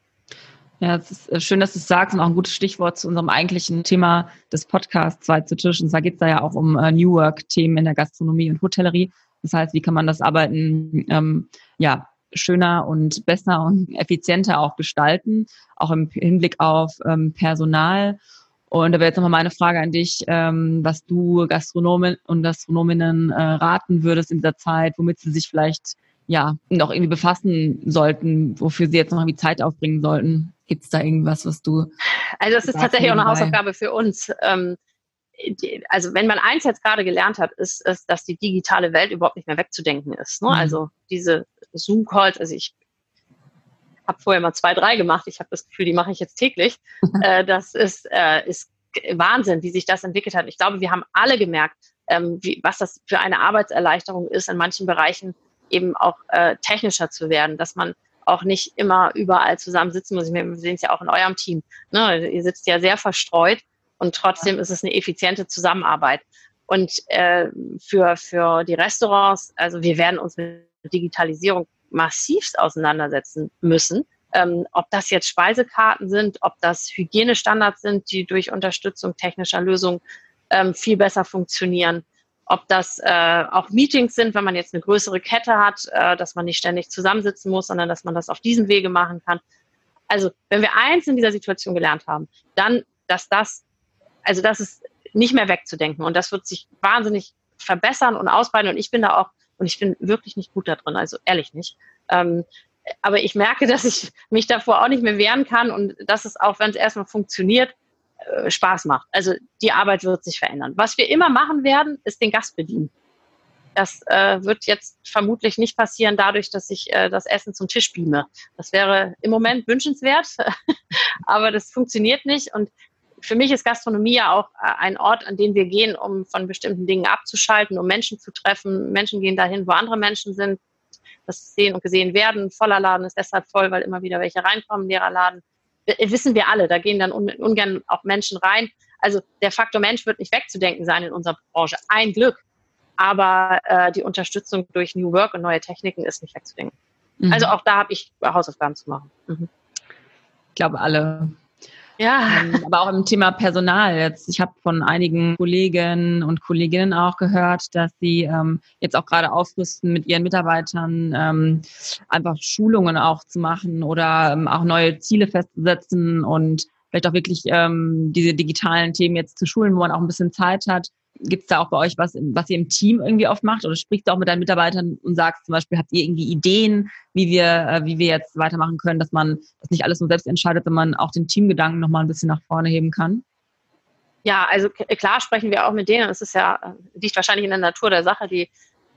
Ja, es ist äh, schön, dass du es sagst und auch ein gutes Stichwort zu unserem eigentlichen Thema des Podcasts zwei zu Tisch. Und zwar geht es da ja auch um äh, New Work-Themen in der Gastronomie und Hotellerie. Das heißt, wie kann man das Arbeiten ähm, ja schöner und besser und effizienter auch gestalten, auch im Hinblick auf ähm, Personal. Und da wäre jetzt nochmal meine Frage an dich, ähm, was du Gastronomen und Gastronominnen äh, raten würdest in dieser Zeit, womit sie sich vielleicht ja noch irgendwie befassen sollten, wofür sie jetzt noch irgendwie Zeit aufbringen sollten. Gibt es da irgendwas, was du? Also das ist tatsächlich auch eine Hausaufgabe für uns. Ähm, die, also wenn man eins jetzt gerade gelernt hat, ist, ist, dass die digitale Welt überhaupt nicht mehr wegzudenken ist. Ne? Mhm. Also diese Zoom-Calls, also ich habe vorher mal zwei, drei gemacht. Ich habe das Gefühl, die mache ich jetzt täglich. äh, das ist, äh, ist Wahnsinn, wie sich das entwickelt hat. Ich glaube, wir haben alle gemerkt, ähm, wie, was das für eine Arbeitserleichterung ist, in manchen Bereichen eben auch äh, technischer zu werden, dass man auch nicht immer überall zusammen sitzen muss. Wir sehen es ja auch in eurem Team. Ne? Ihr sitzt ja sehr verstreut und trotzdem ist es eine effiziente Zusammenarbeit. Und äh, für, für die Restaurants, also wir werden uns mit Digitalisierung massivst auseinandersetzen müssen. Ähm, ob das jetzt Speisekarten sind, ob das Hygienestandards sind, die durch Unterstützung technischer Lösungen ähm, viel besser funktionieren ob das äh, auch Meetings sind, wenn man jetzt eine größere Kette hat, äh, dass man nicht ständig zusammensitzen muss, sondern dass man das auf diesem Wege machen kann. Also wenn wir eins in dieser Situation gelernt haben, dann, dass das, also das ist nicht mehr wegzudenken und das wird sich wahnsinnig verbessern und ausbreiten und ich bin da auch, und ich bin wirklich nicht gut da drin, also ehrlich nicht. Ähm, aber ich merke, dass ich mich davor auch nicht mehr wehren kann und dass es auch, wenn es erstmal funktioniert, äh, Spaß macht. Also die Arbeit wird sich verändern. Was wir immer machen werden, ist den Gast bedienen. Das äh, wird jetzt vermutlich nicht passieren dadurch, dass ich äh, das Essen zum Tisch beame. Das wäre im Moment wünschenswert, aber das funktioniert nicht. Und für mich ist Gastronomie ja auch äh, ein Ort, an den wir gehen, um von bestimmten Dingen abzuschalten, um Menschen zu treffen. Menschen gehen dahin, wo andere Menschen sind. Das sehen und gesehen werden. Voller Laden ist deshalb voll, weil immer wieder welche reinkommen, leerer Laden wissen wir alle, da gehen dann un ungern auch Menschen rein. Also der Faktor Mensch wird nicht wegzudenken sein in unserer Branche. Ein Glück. Aber äh, die Unterstützung durch New Work und neue Techniken ist nicht wegzudenken. Mhm. Also auch da habe ich Hausaufgaben zu machen. Mhm. Ich glaube, alle ja. Ähm, aber auch im Thema Personal jetzt. Ich habe von einigen Kollegen und Kolleginnen auch gehört, dass sie ähm, jetzt auch gerade aufrüsten mit ihren Mitarbeitern, ähm, einfach Schulungen auch zu machen oder ähm, auch neue Ziele festzusetzen und vielleicht auch wirklich ähm, diese digitalen Themen jetzt zu schulen, wo man auch ein bisschen Zeit hat, Gibt es da auch bei euch was, was ihr im Team irgendwie oft macht? Oder sprichst du auch mit deinen Mitarbeitern und sagst zum Beispiel, habt ihr irgendwie Ideen, wie wir, äh, wie wir jetzt weitermachen können, dass man das nicht alles nur selbst entscheidet, sondern man auch den Teamgedanken nochmal ein bisschen nach vorne heben kann? Ja, also klar sprechen wir auch mit denen. Es ist ja, äh, liegt wahrscheinlich in der Natur der Sache, die,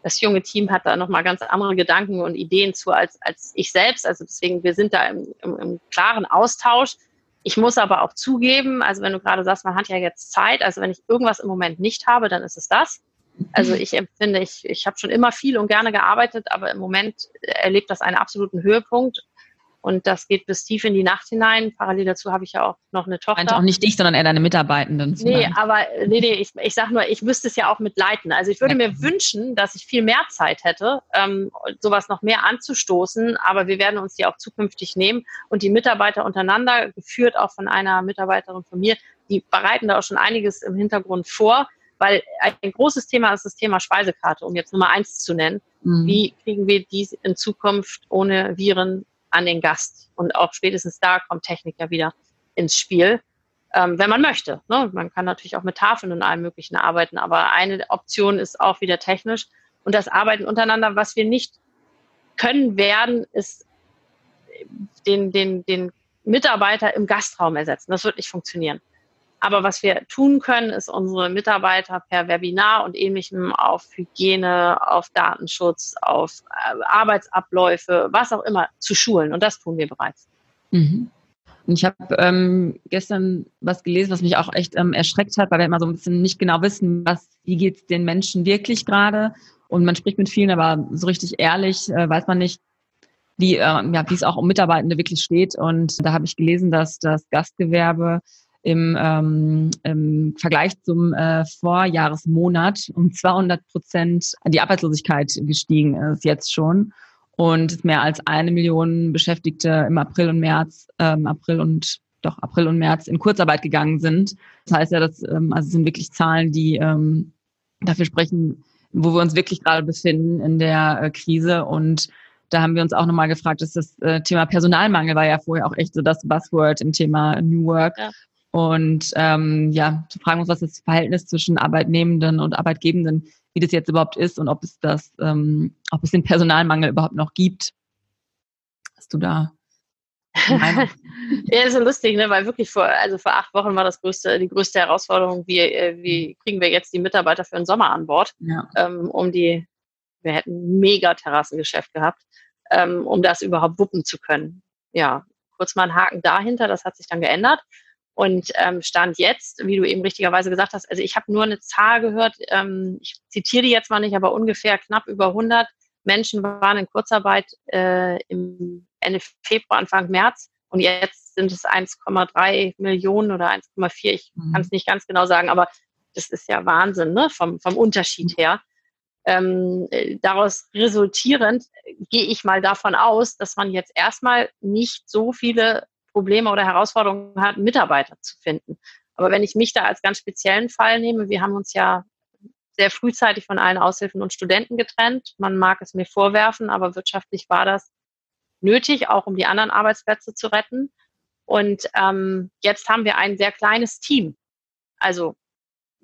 das junge Team hat da nochmal ganz andere Gedanken und Ideen zu als, als ich selbst. Also deswegen, wir sind da im, im, im klaren Austausch. Ich muss aber auch zugeben, also wenn du gerade sagst, man hat ja jetzt Zeit, also wenn ich irgendwas im Moment nicht habe, dann ist es das. Also ich empfinde, ich, ich habe schon immer viel und gerne gearbeitet, aber im Moment erlebt das einen absoluten Höhepunkt. Und das geht bis tief in die Nacht hinein. Parallel dazu habe ich ja auch noch eine Tochter. Meint auch nicht dich, sondern eher deine Mitarbeitenden. Nee, aber nee, nee, ich, ich sage nur, ich müsste es ja auch mitleiten. Also ich würde ja. mir wünschen, dass ich viel mehr Zeit hätte, ähm, sowas noch mehr anzustoßen. Aber wir werden uns die auch zukünftig nehmen. Und die Mitarbeiter untereinander, geführt auch von einer Mitarbeiterin von mir, die bereiten da auch schon einiges im Hintergrund vor. Weil ein großes Thema ist das Thema Speisekarte, um jetzt Nummer eins zu nennen. Mhm. Wie kriegen wir dies in Zukunft ohne Viren an den Gast. Und auch spätestens da kommt Technik ja wieder ins Spiel, ähm, wenn man möchte. Ne? Man kann natürlich auch mit Tafeln und allem Möglichen arbeiten, aber eine Option ist auch wieder technisch. Und das Arbeiten untereinander, was wir nicht können werden, ist den, den, den Mitarbeiter im Gastraum ersetzen. Das wird nicht funktionieren. Aber was wir tun können, ist unsere Mitarbeiter per Webinar und ähnlichem auf Hygiene, auf Datenschutz, auf äh, Arbeitsabläufe, was auch immer zu schulen. Und das tun wir bereits. Mhm. Und ich habe ähm, gestern was gelesen, was mich auch echt ähm, erschreckt hat, weil wir immer so ein bisschen nicht genau wissen, was, wie geht es den Menschen wirklich gerade. Und man spricht mit vielen, aber so richtig ehrlich äh, weiß man nicht, wie, äh, ja, wie es auch um Mitarbeitende wirklich steht. Und da habe ich gelesen, dass das Gastgewerbe im, ähm, im Vergleich zum äh, Vorjahresmonat um 200 Prozent die Arbeitslosigkeit gestiegen ist jetzt schon und mehr als eine Million Beschäftigte im April und März, ähm, April und doch April und März in Kurzarbeit gegangen sind. Das heißt ja, dass ähm, also sind wirklich Zahlen, die ähm, dafür sprechen, wo wir uns wirklich gerade befinden in der äh, Krise und da haben wir uns auch nochmal gefragt, dass das äh, Thema Personalmangel war ja vorher auch echt so das Buzzword im Thema New Work. Ja. Und ähm, ja, zu fragen uns, was das Verhältnis zwischen Arbeitnehmenden und Arbeitgebenden, wie das jetzt überhaupt ist und ob es das, ähm, ob es den Personalmangel überhaupt noch gibt. Hast du da? ja, ist so lustig, ne? weil wirklich vor, also vor acht Wochen war das größte, die größte Herausforderung, wie, äh, wie kriegen wir jetzt die Mitarbeiter für den Sommer an Bord, ja. ähm, um die, wir hätten ein mega Terrassengeschäft gehabt, ähm, um das überhaupt wuppen zu können. Ja, kurz mal einen Haken dahinter, das hat sich dann geändert. Und ähm, Stand jetzt, wie du eben richtigerweise gesagt hast, also ich habe nur eine Zahl gehört, ähm, ich zitiere die jetzt mal nicht, aber ungefähr knapp über 100 Menschen waren in Kurzarbeit äh, im Ende Februar, Anfang März. Und jetzt sind es 1,3 Millionen oder 1,4, ich mhm. kann es nicht ganz genau sagen, aber das ist ja Wahnsinn ne? vom, vom Unterschied her. Ähm, äh, daraus resultierend gehe ich mal davon aus, dass man jetzt erstmal nicht so viele Probleme oder Herausforderungen hat, Mitarbeiter zu finden. Aber wenn ich mich da als ganz speziellen Fall nehme, wir haben uns ja sehr frühzeitig von allen Aushilfen und Studenten getrennt. Man mag es mir vorwerfen, aber wirtschaftlich war das nötig, auch um die anderen Arbeitsplätze zu retten. Und ähm, jetzt haben wir ein sehr kleines Team. Also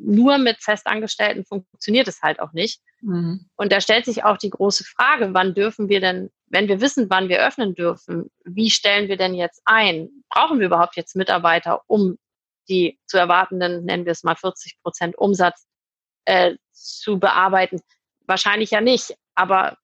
nur mit Festangestellten funktioniert es halt auch nicht. Mhm. Und da stellt sich auch die große Frage, wann dürfen wir denn, wenn wir wissen, wann wir öffnen dürfen, wie stellen wir denn jetzt ein? Brauchen wir überhaupt jetzt Mitarbeiter, um die zu erwartenden, nennen wir es mal 40 Prozent Umsatz äh, zu bearbeiten? Wahrscheinlich ja nicht. Aber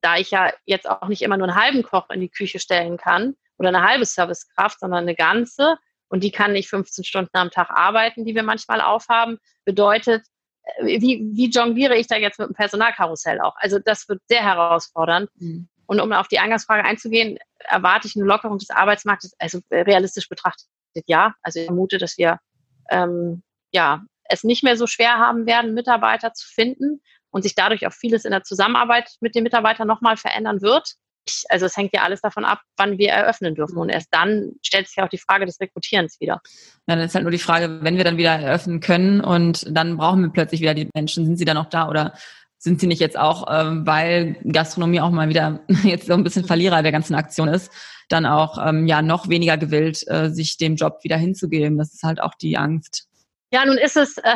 da ich ja jetzt auch nicht immer nur einen halben Koch in die Küche stellen kann oder eine halbe Servicekraft, sondern eine ganze, und die kann nicht 15 Stunden am Tag arbeiten, die wir manchmal aufhaben, bedeutet, äh, wie, wie jongliere ich da jetzt mit dem Personalkarussell auch? Also das wird sehr herausfordernd. Mhm. Und um auf die Eingangsfrage einzugehen, erwarte ich eine Lockerung des Arbeitsmarktes, also realistisch betrachtet ja. Also ich vermute, dass wir ähm, ja es nicht mehr so schwer haben werden, Mitarbeiter zu finden und sich dadurch auch vieles in der Zusammenarbeit mit den Mitarbeitern nochmal verändern wird also es hängt ja alles davon ab, wann wir eröffnen dürfen. Und erst dann stellt sich auch die Frage des Rekrutierens wieder. Ja, dann ist halt nur die Frage, wenn wir dann wieder eröffnen können und dann brauchen wir plötzlich wieder die Menschen, sind sie dann noch da oder sind sie nicht jetzt auch, ähm, weil Gastronomie auch mal wieder jetzt so ein bisschen Verlierer der ganzen Aktion ist, dann auch ähm, ja noch weniger gewillt, äh, sich dem Job wieder hinzugeben. Das ist halt auch die Angst. Ja, nun ist es, äh,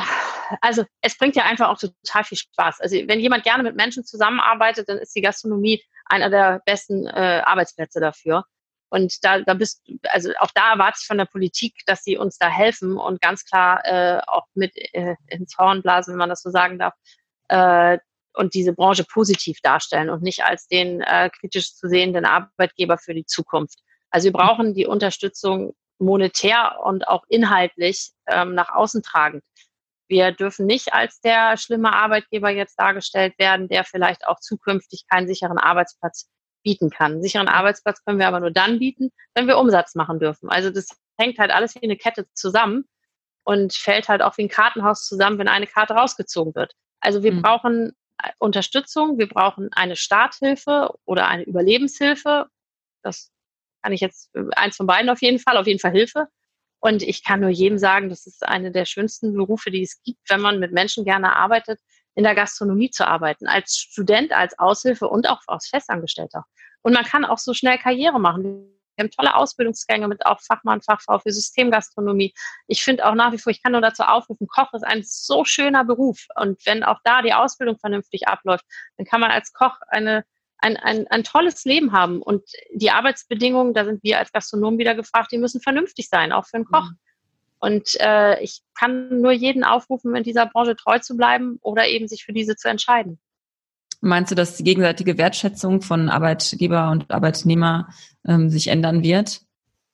also es bringt ja einfach auch total viel Spaß. Also wenn jemand gerne mit Menschen zusammenarbeitet, dann ist die Gastronomie einer der besten äh, Arbeitsplätze dafür. Und da, da bist, also auch da erwarte ich von der Politik, dass sie uns da helfen und ganz klar äh, auch mit äh, ins Horn blasen, wenn man das so sagen darf, äh, und diese Branche positiv darstellen und nicht als den äh, kritisch zu sehenden Arbeitgeber für die Zukunft. Also wir brauchen die Unterstützung monetär und auch inhaltlich ähm, nach außen tragend. Wir dürfen nicht als der schlimme Arbeitgeber jetzt dargestellt werden, der vielleicht auch zukünftig keinen sicheren Arbeitsplatz bieten kann. Einen sicheren Arbeitsplatz können wir aber nur dann bieten, wenn wir Umsatz machen dürfen. Also das hängt halt alles wie eine Kette zusammen und fällt halt auch wie ein Kartenhaus zusammen, wenn eine Karte rausgezogen wird. Also wir mhm. brauchen äh, Unterstützung, wir brauchen eine Starthilfe oder eine Überlebenshilfe. Das kann ich jetzt äh, eins von beiden auf jeden Fall, auf jeden Fall Hilfe. Und ich kann nur jedem sagen, das ist eine der schönsten Berufe, die es gibt, wenn man mit Menschen gerne arbeitet, in der Gastronomie zu arbeiten, als Student, als Aushilfe und auch als Festangestellter. Und man kann auch so schnell Karriere machen. Wir haben tolle Ausbildungsgänge mit auch Fachmann, Fachfrau für Systemgastronomie. Ich finde auch nach wie vor, ich kann nur dazu aufrufen, Koch ist ein so schöner Beruf. Und wenn auch da die Ausbildung vernünftig abläuft, dann kann man als Koch eine ein, ein, ein tolles Leben haben. Und die Arbeitsbedingungen, da sind wir als Gastronomen wieder gefragt, die müssen vernünftig sein, auch für einen Koch. Mhm. Und äh, ich kann nur jeden aufrufen, in dieser Branche treu zu bleiben oder eben sich für diese zu entscheiden. Meinst du, dass die gegenseitige Wertschätzung von Arbeitgeber und Arbeitnehmer ähm, sich ändern wird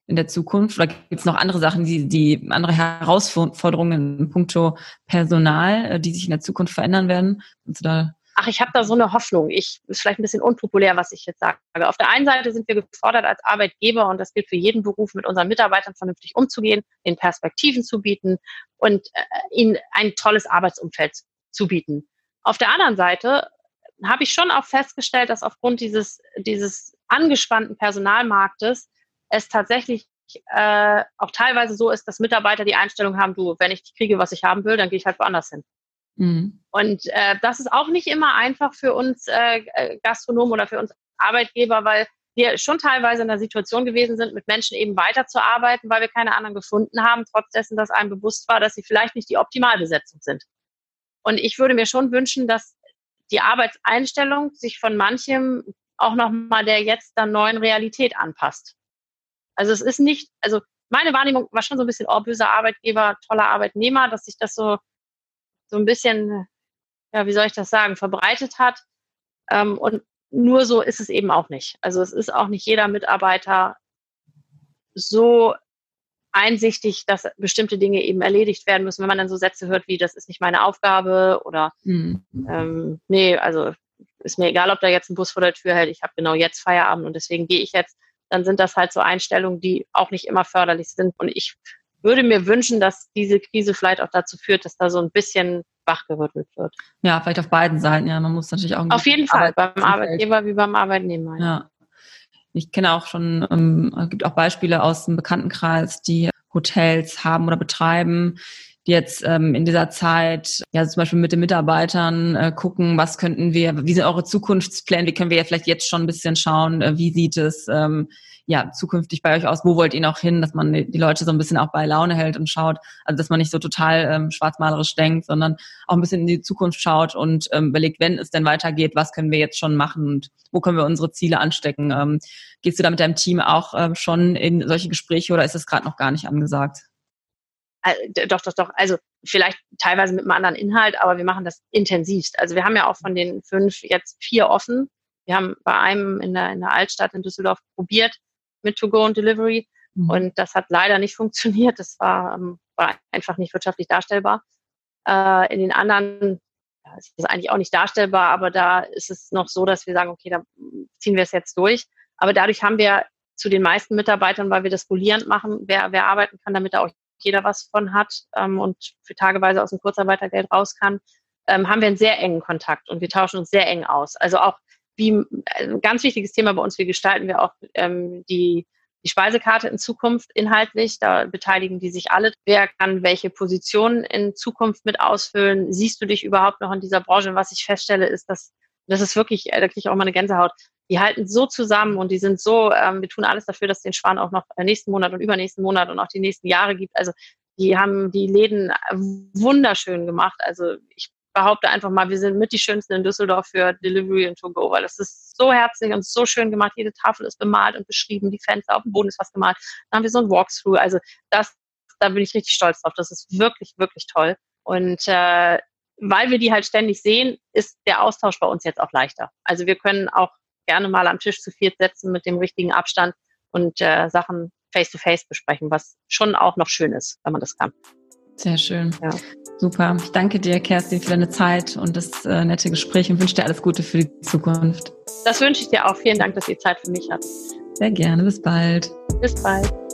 in der Zukunft? Oder gibt es noch andere Sachen, die, die andere Herausforderungen in puncto Personal, äh, die sich in der Zukunft verändern werden? Kannst du da ach, ich habe da so eine Hoffnung. Ich ist vielleicht ein bisschen unpopulär, was ich jetzt sage. Auf der einen Seite sind wir gefordert als Arbeitgeber und das gilt für jeden Beruf, mit unseren Mitarbeitern vernünftig umzugehen, den Perspektiven zu bieten und äh, ihnen ein tolles Arbeitsumfeld zu bieten. Auf der anderen Seite habe ich schon auch festgestellt, dass aufgrund dieses, dieses angespannten Personalmarktes es tatsächlich äh, auch teilweise so ist, dass Mitarbeiter die Einstellung haben, du, wenn ich kriege, was ich haben will, dann gehe ich halt woanders hin. Mhm. Und äh, das ist auch nicht immer einfach für uns äh, äh, Gastronomen oder für uns Arbeitgeber, weil wir schon teilweise in der Situation gewesen sind, mit Menschen eben weiterzuarbeiten, weil wir keine anderen gefunden haben, trotz dessen, dass einem bewusst war, dass sie vielleicht nicht die Optimalbesetzung sind. Und ich würde mir schon wünschen, dass die Arbeitseinstellung sich von manchem auch nochmal der jetzt dann neuen Realität anpasst. Also es ist nicht, also meine Wahrnehmung war schon so ein bisschen, oh, böser Arbeitgeber, toller Arbeitnehmer, dass sich das so, so ein bisschen, ja, wie soll ich das sagen, verbreitet hat. Ähm, und nur so ist es eben auch nicht. Also es ist auch nicht jeder Mitarbeiter so einsichtig, dass bestimmte Dinge eben erledigt werden müssen, wenn man dann so Sätze hört wie, das ist nicht meine Aufgabe oder mhm. ähm, nee, also ist mir egal, ob da jetzt ein Bus vor der Tür hält, ich habe genau jetzt Feierabend und deswegen gehe ich jetzt dann sind das halt so Einstellungen, die auch nicht immer förderlich sind. Und ich würde mir wünschen, dass diese Krise vielleicht auch dazu führt, dass da so ein bisschen wachgerüttelt wird. Ja, vielleicht auf beiden Seiten. Ja, man muss natürlich auch. Auf jeden Fall, beim Arbeitgeber wie beim Arbeitnehmer. Ja. Ich kenne auch schon, ähm, gibt auch Beispiele aus dem Bekanntenkreis, die Hotels haben oder betreiben, die jetzt ähm, in dieser Zeit, ja zum Beispiel mit den Mitarbeitern äh, gucken, was könnten wir, wie sind eure Zukunftspläne, wie können wir ja vielleicht jetzt schon ein bisschen schauen, äh, wie sieht es ähm, ja zukünftig bei euch aus, wo wollt ihr noch hin, dass man die Leute so ein bisschen auch bei Laune hält und schaut, also dass man nicht so total ähm, schwarzmalerisch denkt, sondern auch ein bisschen in die Zukunft schaut und ähm, überlegt, wenn es denn weitergeht, was können wir jetzt schon machen und wo können wir unsere Ziele anstecken. Ähm, gehst du da mit deinem Team auch ähm, schon in solche Gespräche oder ist das gerade noch gar nicht angesagt? Äh, doch, doch, doch. Also vielleicht teilweise mit einem anderen Inhalt, aber wir machen das intensivst. Also wir haben ja auch von den fünf jetzt vier offen. Wir haben bei einem in der, in der Altstadt in Düsseldorf probiert mit To-Go und Delivery mhm. und das hat leider nicht funktioniert. Das war, ähm, war einfach nicht wirtschaftlich darstellbar. Äh, in den anderen ja, ist das eigentlich auch nicht darstellbar, aber da ist es noch so, dass wir sagen, okay, da ziehen wir es jetzt durch. Aber dadurch haben wir zu den meisten Mitarbeitern, weil wir das rollierend machen, wer, wer arbeiten kann, damit er auch jeder was von hat ähm, und für tageweise aus dem Kurzarbeitergeld raus kann, ähm, haben wir einen sehr engen Kontakt und wir tauschen uns sehr eng aus. Also auch wie äh, ganz wichtiges Thema bei uns, wie gestalten wir auch ähm, die, die Speisekarte in Zukunft inhaltlich. Da beteiligen die sich alle. Wer kann welche Positionen in Zukunft mit ausfüllen? Siehst du dich überhaupt noch in dieser Branche? Und was ich feststelle, ist, dass das ist wirklich, äh, da kriege ich auch mal eine Gänsehaut die halten so zusammen und die sind so, ähm, wir tun alles dafür, dass den Schwan auch noch nächsten Monat und übernächsten Monat und auch die nächsten Jahre gibt. Also die haben die Läden wunderschön gemacht. Also ich behaupte einfach mal, wir sind mit die schönsten in Düsseldorf für Delivery und To Go, weil das ist so herzlich und so schön gemacht. Jede Tafel ist bemalt und beschrieben, die Fenster auf dem Boden ist was gemalt. Dann haben wir so ein Walkthrough. Also das, da bin ich richtig stolz drauf. Das ist wirklich, wirklich toll. Und äh, weil wir die halt ständig sehen, ist der Austausch bei uns jetzt auch leichter. Also wir können auch gerne mal am Tisch zu viert setzen mit dem richtigen Abstand und äh, Sachen face-to-face -face besprechen, was schon auch noch schön ist, wenn man das kann. Sehr schön. Ja. Super. Ich danke dir, Kerstin, für deine Zeit und das äh, nette Gespräch und wünsche dir alles Gute für die Zukunft. Das wünsche ich dir auch. Vielen Dank, dass ihr Zeit für mich habt. Sehr gerne. Bis bald. Bis bald.